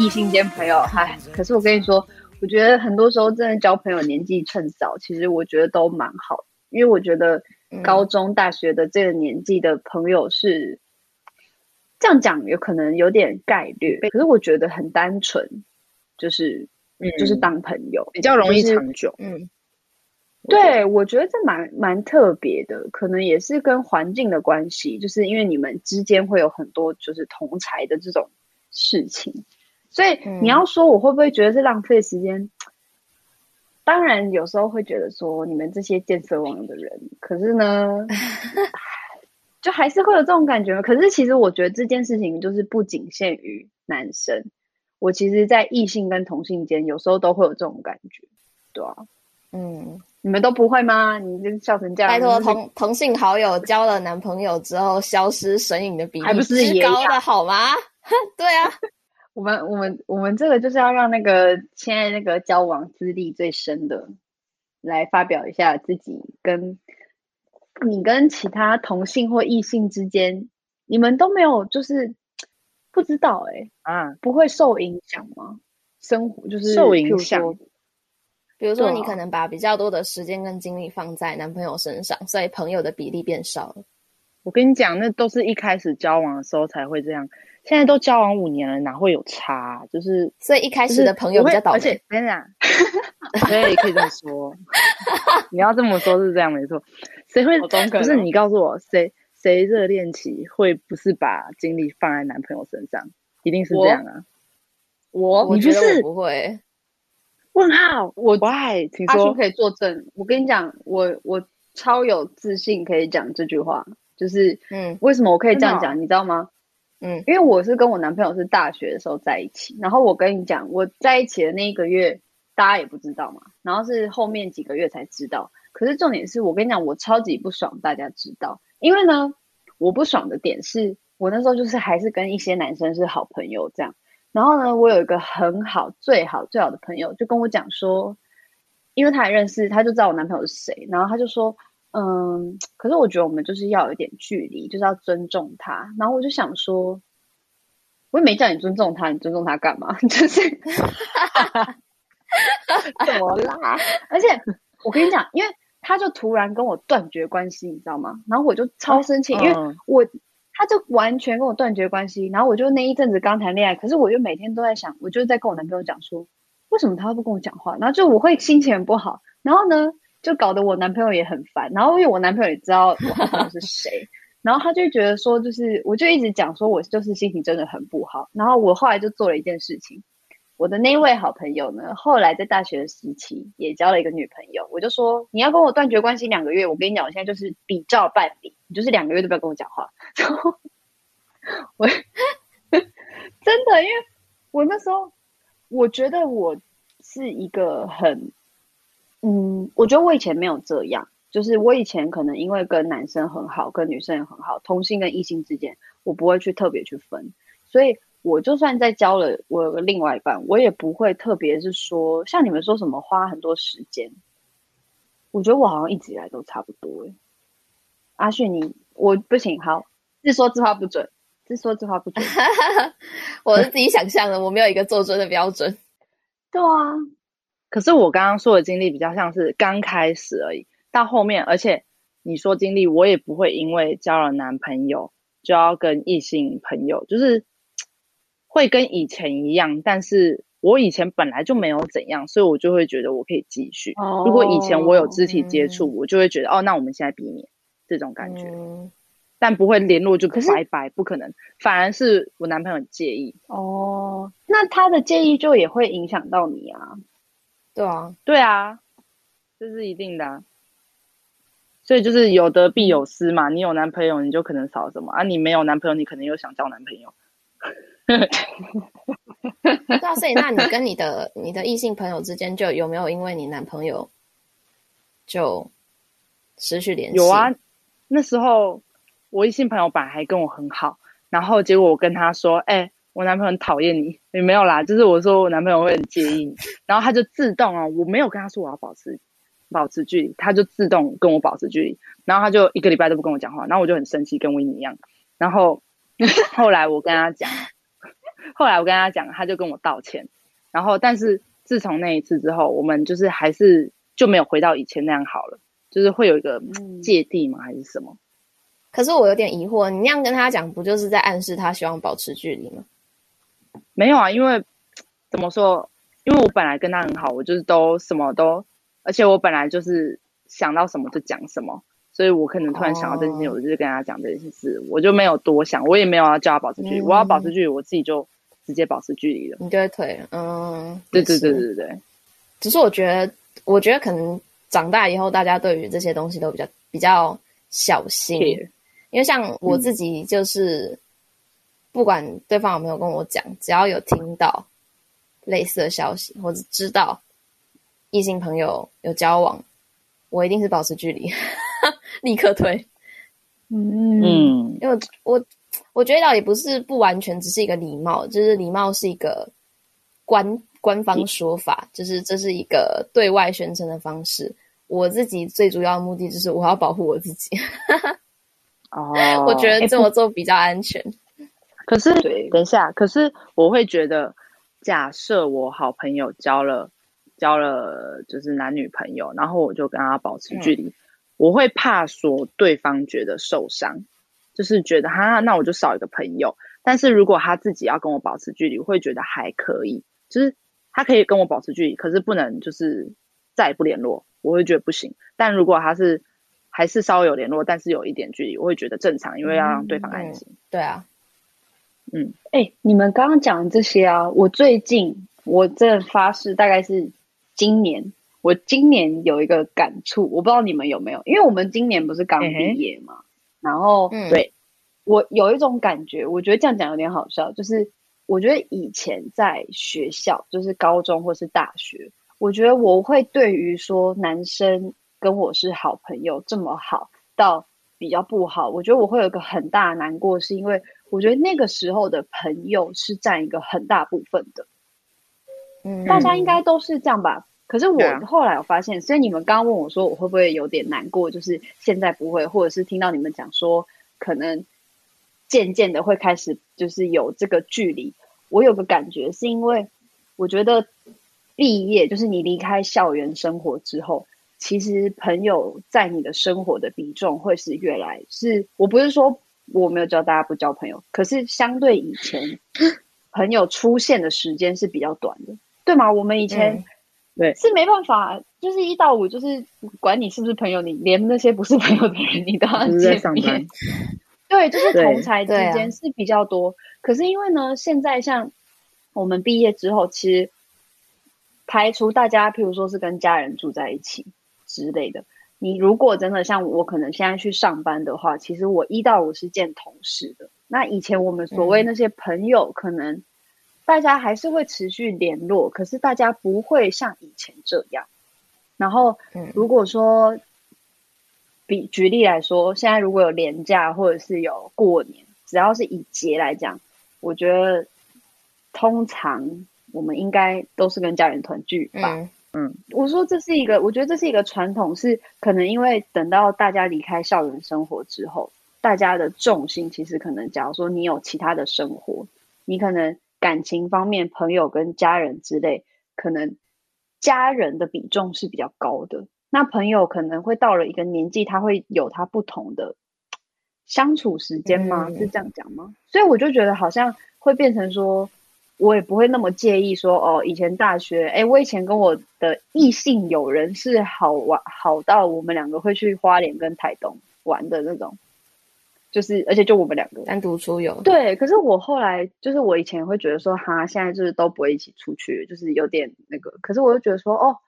异性间朋友，嗨，可是我跟你说，我觉得很多时候真的交朋友年纪趁早，其实我觉得都蛮好，因为我觉得高中、大学的这个年纪的朋友是、嗯、这样讲，有可能有点概率，可是我觉得很单纯，就是、嗯、就是当朋友
比较容易长久，
就是、嗯。对，我觉得这蛮蛮特别的，可能也是跟环境的关系，就是因为你们之间会有很多就是同才的这种事情，所以你要说我会不会觉得是浪费时间？嗯、当然有时候会觉得说你们这些建色网的人，可是呢，就还是会有这种感觉。可是其实我觉得这件事情就是不仅限于男生，我其实，在异性跟同性间有时候都会有这种感觉，对啊，
嗯。
你们都不会吗？你就笑成这样。
拜托，同同性好友交了男朋友之后，消失神隐的比例还不是高的好吗？对啊，
我们我们我们这个就是要让那个现在那个交往资历最深的来发表一下自己跟你跟其他同性或异性之间，你们都没有就是不知道哎、欸、啊，不会受影响吗？生活就是
受影响。
比如说，你可能把比较多的时间跟精力放在男朋友身上，所以朋友的比例变少了。
我跟你讲，那都是一开始交往的时候才会这样，现在都交往五年了，哪会有差？就是
所以一开始的朋友比较倒霉。
而且真的，对，可以这么说。你要这么说，是这样没错。谁会？不是你告诉我，谁谁热恋期会不是把精力放在男朋友身上？一定是这样啊。
我你觉得我不会。
问号，我不爱。请说
阿勋可以作证。我跟你讲，我我超有自信可以讲这句话，就是嗯，为什么我可以这样讲？你知道吗？嗯，因为我是跟我男朋友是大学的时候在一起，然后我跟你讲，我在一起的那一个月，大家也不知道嘛，然后是后面几个月才知道。可是重点是我跟你讲，我超级不爽，大家知道，因为呢，我不爽的点是我那时候就是还是跟一些男生是好朋友这样。然后呢，我有一个很好、最好、最好的朋友，就跟我讲说，因为他也认识，他就知道我男朋友是谁。然后他就说，嗯，可是我觉得我们就是要有一点距离，就是要尊重他。然后我就想说，我也没叫你尊重他，你尊重他干嘛？就是 怎么啦？而且我跟你讲，因为他就突然跟我断绝关系，你知道吗？然后我就超生气，嗯、因为我。他就完全跟我断绝关系，然后我就那一阵子刚谈恋爱，可是我就每天都在想，我就在跟我男朋友讲说，为什么他不跟我讲话？然后就我会心情很不好，然后呢，就搞得我男朋友也很烦，然后因为我男朋友也知道我男朋友是谁，然后他就觉得说，就是我就一直讲说我就是心情真的很不好，然后我后来就做了一件事情。我的那位好朋友呢，后来在大学的时期也交了一个女朋友。我就说，你要跟我断绝关系两个月，我跟你讲，我现在就是比照办理，你就是两个月都不要跟我讲话。然后我 真的，因为我那时候我觉得我是一个很，嗯，我觉得我以前没有这样，就是我以前可能因为跟男生很好，跟女生也很好，同性跟异性之间，我不会去特别去分，所以。我就算在交了，我有个另外一半，我也不会特别是说像你们说什么花很多时间。我觉得我好像一直以来都差不多诶。阿旭，你我不行，好，自说自话不准，自说自话不准。
我是自己想象的，我没有一个做准的标准。
对啊，
可是我刚刚说的经历比较像是刚开始而已，到后面，而且你说经历，我也不会因为交了男朋友就要跟异性朋友，就是。会跟以前一样，但是我以前本来就没有怎样，所以我就会觉得我可以继续。Oh, 如果以前我有肢体接触，嗯、我就会觉得哦，那我们现在避免这种感觉，嗯、但不会联络就拜拜，是不可能。反而是我男朋友介意
哦，oh, 那他的介意就也会影响到你啊？
对啊，
对啊，这是一定的、啊。所以就是有得必有失嘛，你有男朋友你就可能少什么啊，你没有男朋友你可能又想交男朋友。
对啊，所以那你跟你的你的异性朋友之间，就有没有因为你男朋友就失去联系？
有啊，那时候我异性朋友本来还跟我很好，然后结果我跟他说：“哎、欸，我男朋友很讨厌你。”也没有啦，就是我说我男朋友会很介意你，然后他就自动啊，我没有跟他说我要保持保持距离，他就自动跟我保持距离，然后他就一个礼拜都不跟我讲话，然后我就很生气，跟维尼一样，然后后来我跟他讲。后来我跟他讲，他就跟我道歉，然后但是自从那一次之后，我们就是还是就没有回到以前那样好了，就是会有一个芥蒂吗？还是什么？
可是我有点疑惑，你那样跟他讲，不就是在暗示他希望保持距离吗？
没有啊，因为怎么说？因为我本来跟他很好，我就是都什么都，而且我本来就是想到什么就讲什么。所以我可能突然想到这件事情，oh. 我就跟他讲这件事，我就没有多想，我也没有要叫他保持距离，嗯、我要保持距离，我自己就直接保持距离了。
你就会退，嗯，
对对对对对。
只是我觉得，我觉得可能长大以后，大家对于这些东西都比较比较小心，因为像我自己就是，不管对方有没有跟我讲，只要有听到类似的消息或者知道异性朋友有交往，我一定是保持距离，立刻退。
嗯，
因为我我觉得倒也不是不完全，只是一个礼貌，就是礼貌是一个官官方说法，就是这是一个对外宣称的方式。我自己最主要的目的就是我要保护我自己。
哦，
我觉得这么做比较安全。
欸、可是，等一下，可是我会觉得，假设我好朋友交了交了就是男女朋友，然后我就跟他保持距离，嗯、我会怕说对方觉得受伤，就是觉得哈，那我就少一个朋友。但是如果他自己要跟我保持距离，我会觉得还可以，就是他可以跟我保持距离，可是不能就是再也不联络，我会觉得不行。但如果他是还是稍微有联络，但是有一点距离，我会觉得正常，因为要让对方安心。
嗯、对啊，
嗯，
哎、欸，你们刚刚讲的这些啊，我最近我这发誓，大概是今年，我今年有一个感触，我不知道你们有没有，因为我们今年不是刚毕业嘛，嗯、然后、嗯、对，我有一种感觉，我觉得这样讲有点好笑，就是我觉得以前在学校，就是高中或是大学，我觉得我会对于说男生。跟我是好朋友这么好，到比较不好，我觉得我会有一个很大的难过，是因为我觉得那个时候的朋友是占一个很大部分的。嗯，大家应该都是这样吧？可是我后来我发现，所以你们刚刚问我说我会不会有点难过，就是现在不会，或者是听到你们讲说可能渐渐的会开始就是有这个距离，我有个感觉是因为我觉得毕业就是你离开校园生活之后。其实朋友在你的生活的比重会是越来是，我不是说我没有教大家不交朋友，可是相对以前，朋友出现的时间是比较短的，对吗？我们以前对是没办法，就是一到五就是管你是不是朋友，你连那些不是朋友的人你都要见面，对，就是同才之间是比较多。可是因为呢，现在像我们毕业之后，其实排除大家，譬如说是跟家人住在一起。之类的，你如果真的像我，可能现在去上班的话，其实我一到五是见同事的。那以前我们所谓那些朋友，可能大家还是会持续联络，可是大家不会像以前这样。然后，如果说比举例来说，现在如果有年假或者是有过年，只要是以节来讲，我觉得通常我们应该都是跟家人团聚吧。嗯嗯，我说这是一个，我觉得这是一个传统，是可能因为等到大家离开校园生活之后，大家的重心其实可能，假如说你有其他的生活，你可能感情方面，朋友跟家人之类，可能家人的比重是比较高的。那朋友可能会到了一个年纪，他会有他不同的相处时间吗？嗯、是这样讲吗？所以我就觉得好像会变成说。我也不会那么介意说哦，以前大学，哎，我以前跟我的异性友人是好玩，好到我们两个会去花莲跟台东玩的那种，就是而且就我们两个
单独出游。
对，可是我后来就是我以前会觉得说，哈，现在就是都不会一起出去，就是有点那个。可是我又觉得说，哦，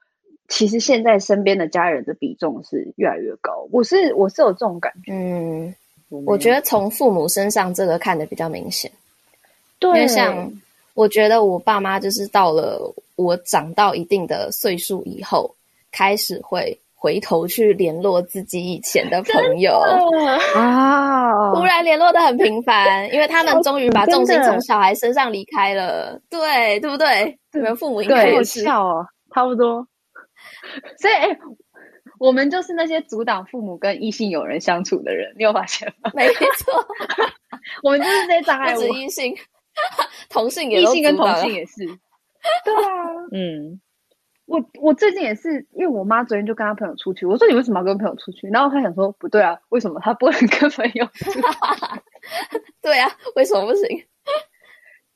其实现在身边的家人的比重是越来越高。我是我是有这种感觉，
嗯，我，我觉得从父母身上这个看的比较明显，
对，
因为像。我觉得我爸妈就是到了我长到一定的岁数以后，开始会回头去联络自己以前的朋友啊，突然联络的很频繁，因为他们终于把重心从小孩身上离开了，对对不对？你们父母应该也是
哦，差不多。所以，哎，我们就是那些阻挡父母跟异性友人相处的人，你有发现吗？
没错，
我们就是这些障碍物，
不止异性。同性也，
异性跟同性也是，对啊，
嗯，
我我最近也是，因为我妈昨天就跟她朋友出去，我说你为什么要跟朋友出去？然后她想说不对啊，为什么她不能跟朋友出去？
对啊，为什么不行？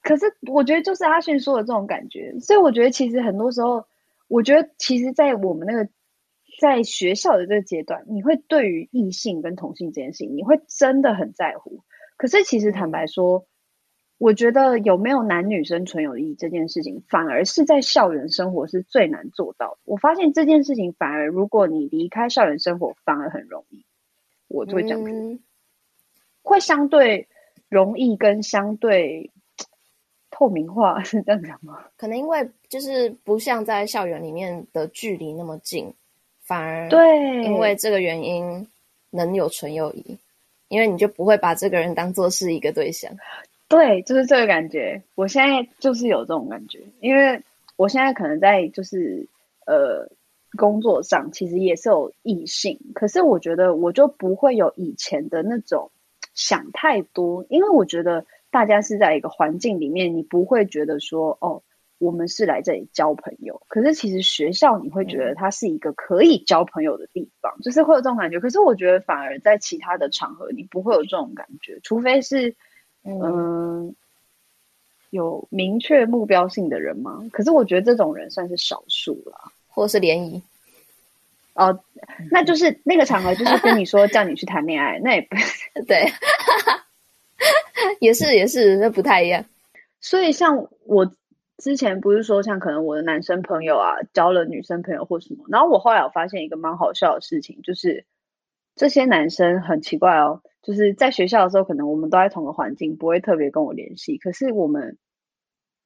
可是我觉得就是阿迅说的这种感觉，所以我觉得其实很多时候，我觉得其实，在我们那个在学校的这个阶段，你会对于异性跟同性这件事情，你会真的很在乎。可是其实坦白说。我觉得有没有男女生纯友谊这件事情，反而是在校园生活是最难做到的。我发现这件事情反而，如果你离开校园生活，反而很容易。我就会这样觉得。会相对容易跟相对透明化，是这样讲吗？
可能因为就是不像在校园里面的距离那么近，反而
对，
因为这个原因能有纯友谊，因为你就不会把这个人当做是一个对象。
对，就是这个感觉。我现在就是有这种感觉，因为我现在可能在就是呃工作上，其实也是有异性，可是我觉得我就不会有以前的那种想太多，因为我觉得大家是在一个环境里面，你不会觉得说哦，我们是来这里交朋友。可是其实学校你会觉得它是一个可以交朋友的地方，嗯、就是会有这种感觉。可是我觉得反而在其他的场合，你不会有这种感觉，除非是。嗯，有明确目标性的人吗？可是我觉得这种人算是少数了，
或者是联谊
哦，那就是那个场合，就是跟你说叫你去谈恋爱，那也不是
对，也是也是，那不太一样。
所以像我之前不是说，像可能我的男生朋友啊，交了女生朋友或什么，然后我后来我发现一个蛮好笑的事情，就是这些男生很奇怪哦。就是在学校的时候，可能我们都在同个环境，不会特别跟我联系。可是我们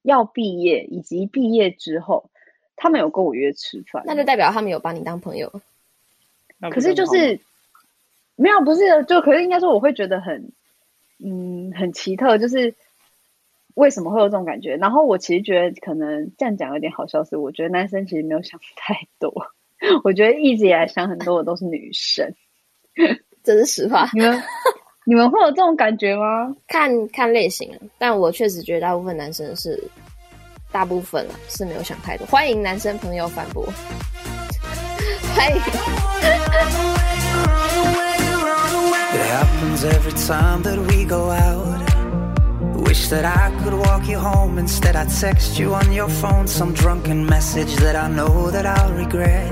要毕业以及毕业之后，他们有跟我约吃饭，
那就代表他们有把你当朋友。
可是就是没有，不是就可是应该说，我会觉得很嗯很奇特，就是为什么会有这种感觉？然后我其实觉得可能这样讲有点好笑，是我觉得男生其实没有想太多。我觉得一直以来想很多的都是女生。
这是实话，
你们你们会有这种感觉吗？
看看类型，但我确实觉得大部分男生是大部分了是没有想太多。欢迎男生朋友反驳，欢迎。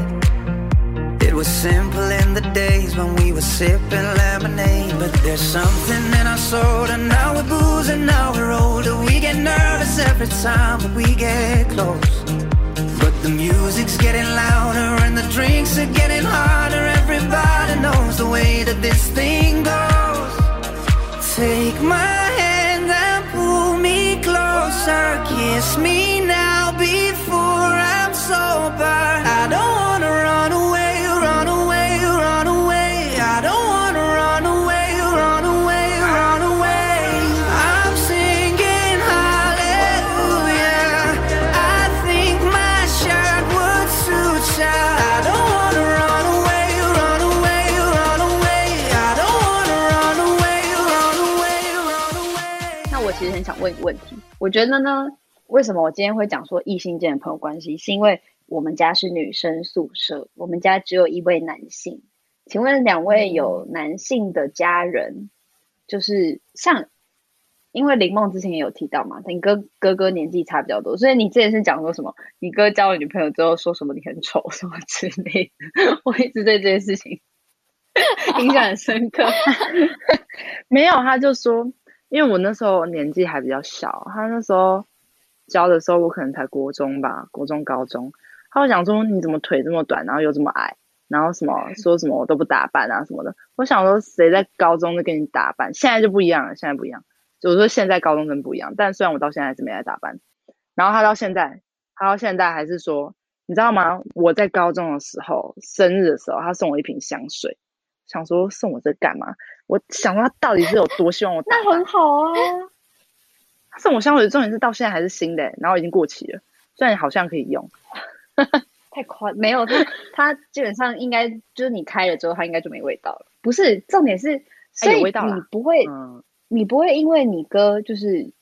It was simple in the days when we were sipping lemonade. But there's something in our soul, and now we're booze and now we're older. We get nervous every time that we get close. But the music's getting louder, and the drinks are getting harder. Everybody knows the way that this thing goes. Take my hand and pull me closer. Kiss me now before I'm sober. I don't
想问一个问题，我觉得呢，为什么我今天会讲说异性间的朋友关系，是因为我们家是女生宿舍，我们家只有一位男性。请问两位有男性的家人，就是像，因为林梦之前也有提到嘛，你哥哥哥年纪差比较多，所以你之前是讲说什么？你哥交了女朋友之后说什么你很丑什么之类的？我一直对这件事情 印象很深刻。
没有，他就说，因为我那时候年纪还比较小，他那时候教的时候我可能才国中吧，国中高中，他会讲说你怎么腿这么短，然后又这么矮。然后什么 说什么我都不打扮啊什么的，我想说谁在高中就给你打扮，现在就不一样了，现在不一样。就我说现在高中生不一样，但虽然我到现在还是没来打扮。然后他到现在，他到现在还是说，你知道吗？我在高中的时候生日的时候，他送我一瓶香水，想说送我这干嘛？我想说他到底是有多希望我打？
那很好啊，
他送我香水，重点是到现在还是新的，然后已经过期了，虽然好像可以用。
太夸没有他，他基本上应该就是你开了之后，他应该就没味道了。不是，重点是，所以你不会，嗯、你不会因为你哥就是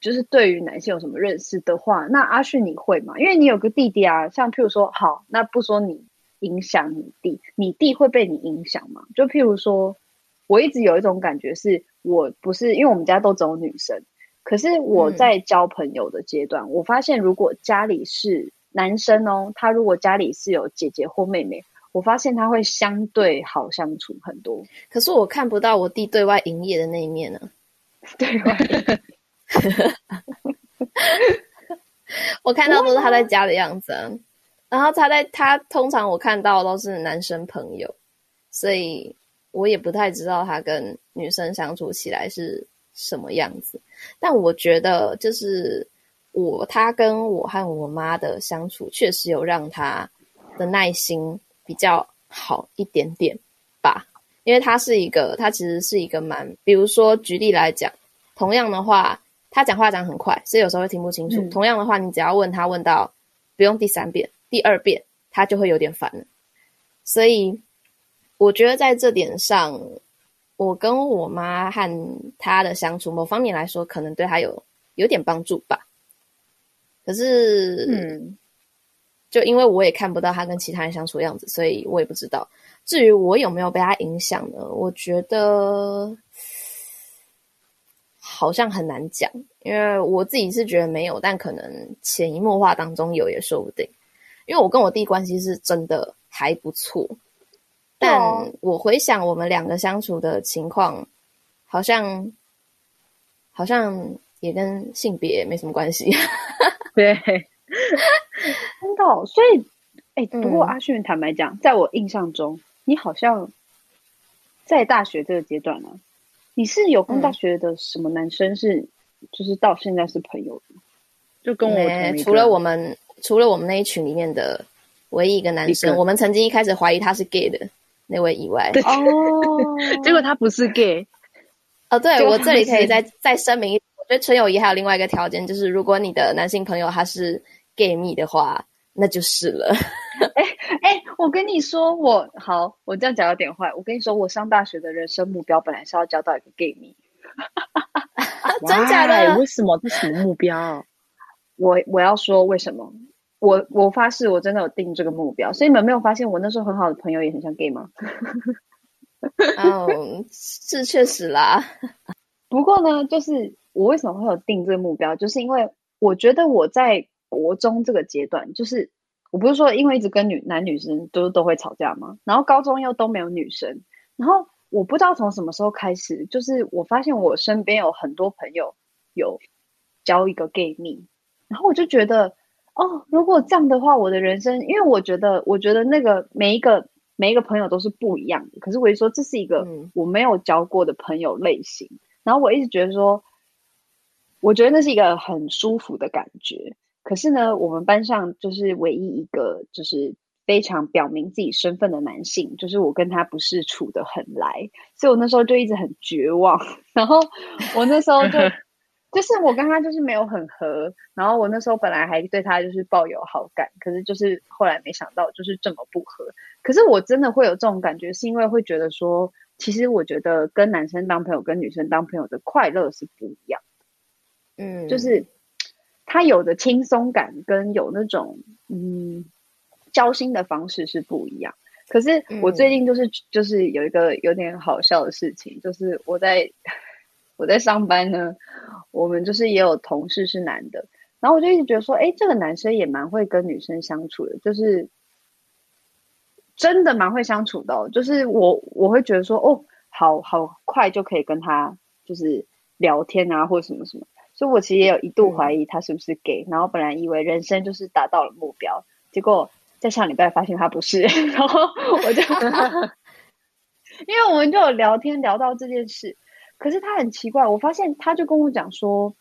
就是对于男性有什么认识的话，那阿旭你会吗？因为你有个弟弟啊，像譬如说，好，那不说你影响你弟，你弟会被你影响吗？就譬如说，我一直有一种感觉是，我不是因为我们家都只有女生，可是我在交朋友的阶段，嗯、我发现如果家里是。男生哦，他如果家里是有姐姐或妹妹，我发现他会相对好相处很多。
可是我看不到我弟对外营业的那一面呢？
对外，
我看到都是他在家的样子啊。然后他在他通常我看到都是男生朋友，所以我也不太知道他跟女生相处起来是什么样子。但我觉得，就是我他跟我和我妈的相处，确实有让他的耐心比较好一点点吧。因为他是一个，他其实是一个蛮，比如说举例来讲，同样的话，他讲话讲很快，所以有时候会听不清楚。嗯、同样的话，你只要问他问到不用第三遍、第二遍，他就会有点烦了。所以我觉得在这点上，我跟我妈和她的相处，某方面来说，可能对她有有点帮助吧。可是，嗯，就因为我也看不到她跟其他人相处的样子，所以我也不知道。至于我有没有被她影响呢？我觉得好像很难讲，因为我自己是觉得没有，但可能潜移默化当中有也说不定。因为我跟我弟关系是真的还不错，但我回想我们两个相处的情况，好像好像也跟性别没什么关系。
对，真的，所以，哎、欸，不过阿迅坦白讲，在我印象中。你好像在大学这个阶段呢、啊，你是有跟大学的什么男生是，嗯、就是到现在是朋友的？
就跟我
除了我们除了我们那一群里面的唯一一个男生，我们曾经一开始怀疑他是 gay 的那位以外，
哦，结果他不是 gay。
哦，对，我这里可以再再声明一，我觉得纯友谊还有另外一个条件，就是如果你的男性朋友他是 gay 蜜的话，那就是了。
哎 哎、欸欸，我跟你说，我好，我这样讲有点坏。我跟你说，我上大学的人生目标本来是要交到一个 gay 蜜，
真假的？
为什么？这什么目标？
我我要说为什么？我我发誓，我真的有定这个目标。所以你们没有发现我那时候很好的朋友也很像 gay 吗？
嗯，是确实啦。
不过呢，就是我为什么会有定这个目标，就是因为我觉得我在国中这个阶段，就是。我不是说因为一直跟女男女生都都会吵架吗？然后高中又都没有女生，然后我不知道从什么时候开始，就是我发现我身边有很多朋友有交一个 gay 蜜，然后我就觉得哦，如果这样的话，我的人生，因为我觉得我觉得那个每一个每一个朋友都是不一样的，可是我一说这是一个我没有交过的朋友类型，嗯、然后我一直觉得说，我觉得那是一个很舒服的感觉。可是呢，我们班上就是唯一一个就是非常表明自己身份的男性，就是我跟他不是处的很来，所以我那时候就一直很绝望。然后我那时候就 就是我跟他就是没有很合，然后我那时候本来还对他就是抱有好感，可是就是后来没想到就是这么不合。可是我真的会有这种感觉，是因为会觉得说，其实我觉得跟男生当朋友跟女生当朋友的快乐是不一样的，嗯，就是。他有的轻松感跟有那种嗯交心的方式是不一样。可是我最近就是、嗯、就是有一个有点好笑的事情，就是我在 我在上班呢，我们就是也有同事是男的，然后我就一直觉得说，哎，这个男生也蛮会跟女生相处的，就是真的蛮会相处的哦。就是我我会觉得说，哦，好好快就可以跟他就是聊天啊，或者什么什么。所以我其实也有一度怀疑他是不是 gay，、嗯、然后本来以为人生就是达到了目标，结果在上礼拜发现他不是，然后我就，因为我们就有聊天聊到这件事，可是他很奇怪，我发现他就跟我讲说，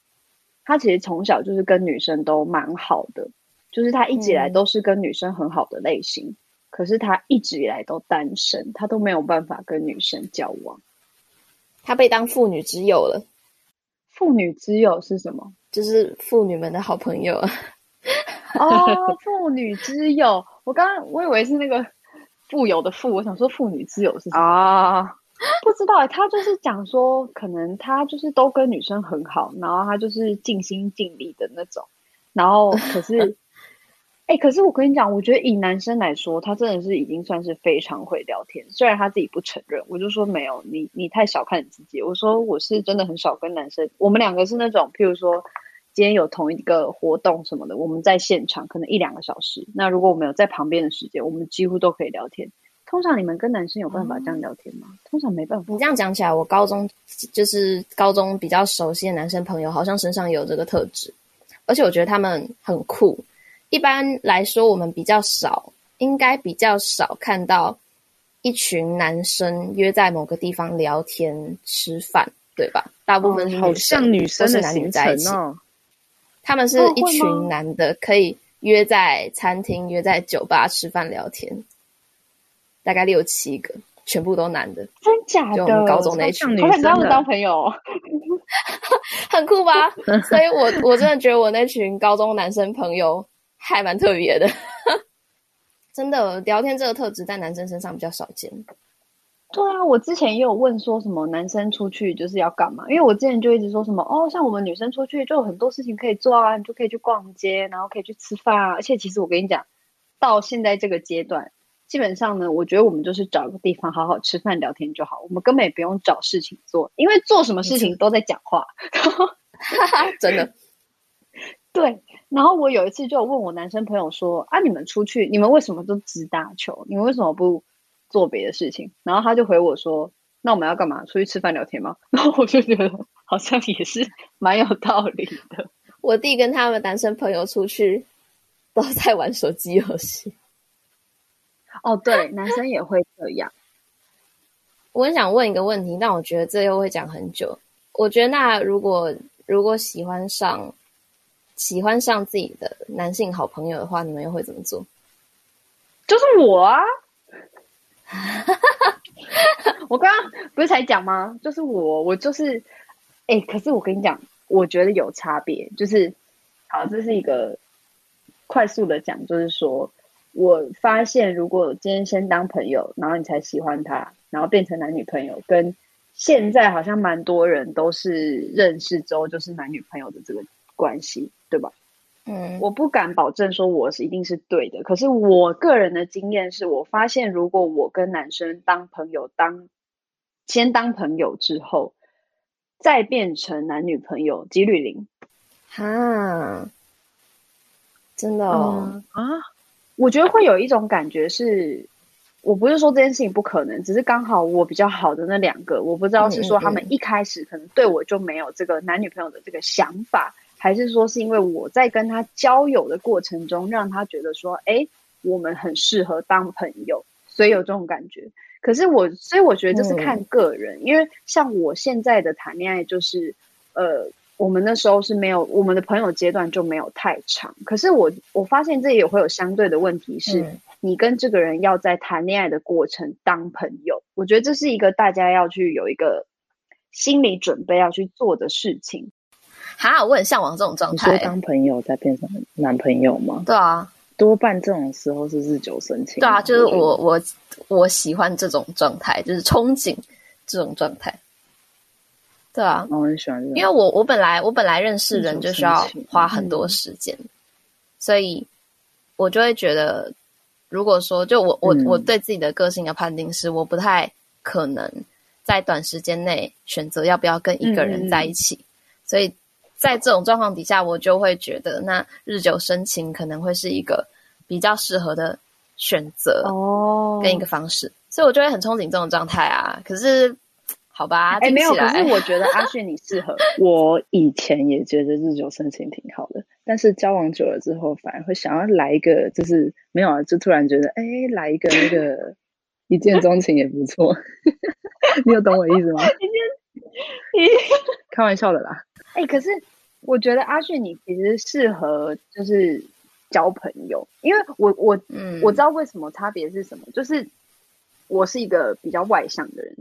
他其实从小就是跟女生都蛮好的，就是他一直以来都是跟女生很好的类型，嗯、可是他一直以来都单身，他都没有办法跟女生交往，
他被当妇女之友了。
妇女之友是什么？
就是妇女们的好朋友。
哦，妇女之友，我刚刚我以为是那个富有的富，我想说妇女之友是什么啊？不知道，他就是讲说，可能他就是都跟女生很好，然后他就是尽心尽力的那种，然后可是。哎、欸，可是我跟你讲，我觉得以男生来说，他真的是已经算是非常会聊天。虽然他自己不承认，我就说没有，你你太小看你自己。我说我是真的很少跟男生，我们两个是那种，譬如说今天有同一个活动什么的，我们在现场可能一两个小时。那如果我们有在旁边的时间，我们几乎都可以聊天。通常你们跟男生有办法这样聊天吗？嗯、通常没办法。
你这样讲起来，我高中就是高中比较熟悉的男生朋友，好像身上有这个特质，而且我觉得他们很酷。一般来说，我们比较少，应该比较少看到一群男生约在某个地方聊天吃饭，对吧？大部分
好像女生的
男女在一起。
哦、
他们是一群男的，可以约在餐厅、约在酒吧吃饭聊天，大概六七个，全部都男的。
真假的？
就我们高中那一群女生，
我想跟他们当朋友，
很酷吧？所以我我真的觉得我那群高中男生朋友还蛮特别的。真的，聊天这个特质在男生身上比较少见。
对啊，我之前也有问说什么男生出去就是要干嘛？因为我之前就一直说什么哦，像我们女生出去就有很多事情可以做啊，你就可以去逛街，然后可以去吃饭啊。而且其实我跟你讲，到现在这个阶段，基本上呢，我觉得我们就是找个地方好好吃饭聊天就好，我们根本也不用找事情做，因为做什么事情都在讲话。
真的。
对，然后我有一次就问我男生朋友说：“啊，你们出去，你们为什么都只打球？你们为什么不做别的事情？”然后他就回我说：“那我们要干嘛？出去吃饭聊天吗？”然后我就觉得好像也是蛮有道理的。
我弟跟他们男生朋友出去都在玩手机游戏。
哦，对，男生也会这样。
我很想问一个问题，但我觉得这又会讲很久。我觉得那如果如果喜欢上。喜欢上自己的男性好朋友的话，你们又会怎么做？
就是我啊！我刚刚不是才讲吗？就是我，我就是，哎、欸，可是我跟你讲，我觉得有差别。就是，好，这是一个快速的讲，就是说，我发现，如果今天先当朋友，然后你才喜欢他，然后变成男女朋友，跟现在好像蛮多人都是认识之后就是男女朋友的这个关系。对吧？
嗯，
我不敢保证说我是一定是对的，可是我个人的经验是我发现，如果我跟男生当朋友，当先当朋友之后，再变成男女朋友，几率零。
哈，真的哦？
啊，我觉得会有一种感觉是，我不是说这件事情不可能，只是刚好我比较好的那两个，我不知道是说他们一开始可能对我就没有这个男女朋友的这个想法。还是说是因为我在跟他交友的过程中，让他觉得说，哎，我们很适合当朋友，所以有这种感觉。可是我，所以我觉得这是看个人，嗯、因为像我现在的谈恋爱，就是，呃，我们那时候是没有我们的朋友阶段就没有太长。可是我我发现这也会有相对的问题是，是你跟这个人要在谈恋爱的过程当朋友，我觉得这是一个大家要去有一个心理准备要去做的事情。
哈，我很向往这种状态。
你说当朋友再变成男朋友吗？
对啊，
多半这种时候是日久生情。
对啊，就是我我我喜欢这种状态，就是憧憬这种状态。对啊，
我很喜欢这种。
因为我我本来我本来认识人就需要花很多时间，嗯、所以我就会觉得，如果说就我我、嗯、我对自己的个性的判定是，我不太可能在短时间内选择要不要跟一个人在一起，嗯、所以。在这种状况底下，我就会觉得，那日久生情可能会是一个比较适合的选择哦，跟一个方式，所以我就会很憧憬这种状态啊。可是，好吧，
哎，没有，可是我觉得阿迅你适合。
我以前也觉得日久生情挺好的，但是交往久了之后，反而会想要来一个，就是没有啊，就突然觉得，哎，来一个那个 一见钟情也不错。你有懂我意思吗？开玩笑的啦。
哎、欸，可是我觉得阿迅你其实适合就是交朋友，因为我我嗯我知道为什么差别是什么，就是我是一个比较外向的人，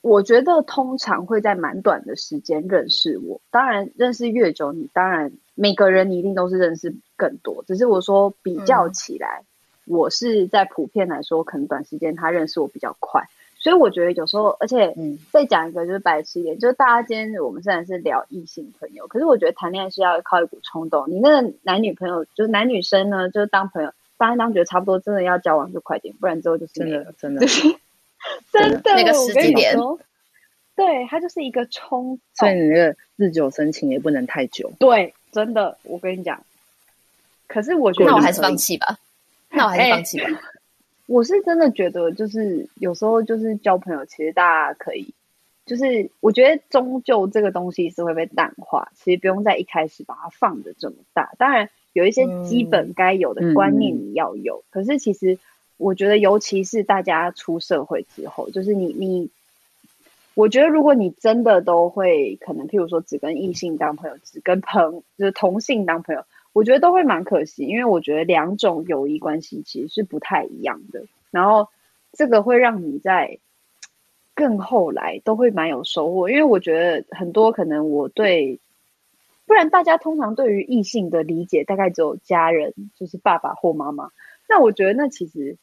我觉得通常会在蛮短的时间认识我，当然认识越久，你当然每个人你一定都是认识更多，只是我说比较起来，嗯、我是在普遍来说，可能短时间他认识我比较快。所以我觉得有时候，而且再讲一个就是白痴一点，嗯、就是大家今天我们虽然是聊异性朋友，可是我觉得谈恋爱是要靠一股冲动。你那个男女朋友，就是男女生呢，就是当朋友，当一当觉得差不多，真的要交往就快点，不然之后就是
真的真的
真的
那个时间点，
对，它就是一个冲动。
所以你那个日久生情也不能太久。
对，真的，我跟你讲。可是我觉得，
那我还是放弃吧。那我还是放弃吧。欸
我是真的觉得，就是有时候就是交朋友，其实大家可以，就是我觉得终究这个东西是会被淡化，其实不用在一开始把它放的这么大。当然有一些基本该有的观念你要有，嗯、可是其实我觉得尤其是大家出社会之后，就是你你，我觉得如果你真的都会可能，譬如说只跟异性当朋友，只跟朋就是同性当朋友，我觉得都会蛮可惜，因为我觉得两种友谊关系其实是不太一样的。然后这个会让你在更后来都会蛮有收获，因为我觉得很多可能我对。不然，大家通常对于异性的理解大概只有家人，就是爸爸或妈妈。那我觉得那其实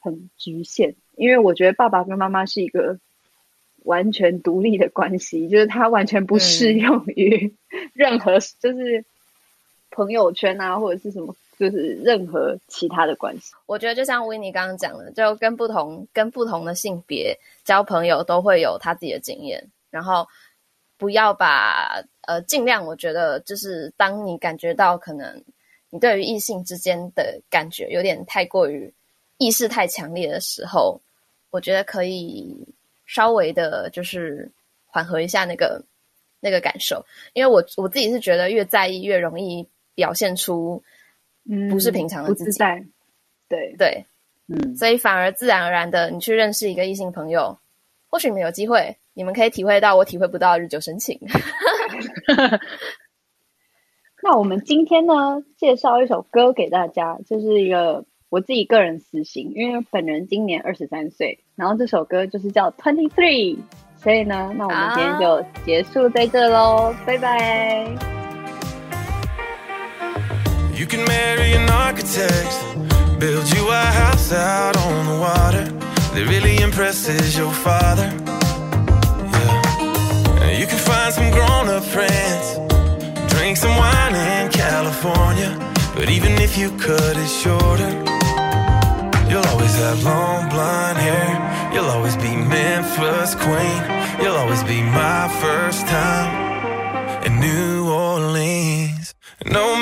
很局限，因为我觉得爸爸跟妈妈是一个完全独立的关系，就是他完全不适用于任何，就是朋友圈啊，或者是什么，就是任何其他的关系。
我觉得就像维尼刚刚讲的，就跟不同跟不同的性别交朋友都会有他自己的经验，然后不要把。呃，尽量我觉得就是，当你感觉到可能你对于异性之间的感觉有点太过于意识太强烈的时候，我觉得可以稍微的，就是缓和一下那个那个感受，因为我我自己是觉得越在意越容易表现出不是平常的自己，
嗯、对
对，
嗯，
所以反而自然而然的，你去认识一个异性朋友，或许你们有机会，你们可以体会到我体会不到的日久生情。
那我们今天呢，介绍一首歌给大家，就是一个我自己个人私心，因为本人今年二十三岁，然后这首歌就是叫 Twenty Three，所以呢，那我们今天就结束在这喽，拜拜。You can marry an architect, build you a house out on the water that really impresses your father. Find some grown-up friends, drink some wine in California. But even if you cut it shorter, you'll always have long blonde hair. You'll always be Memphis queen. You'll always be my first time in New Orleans. No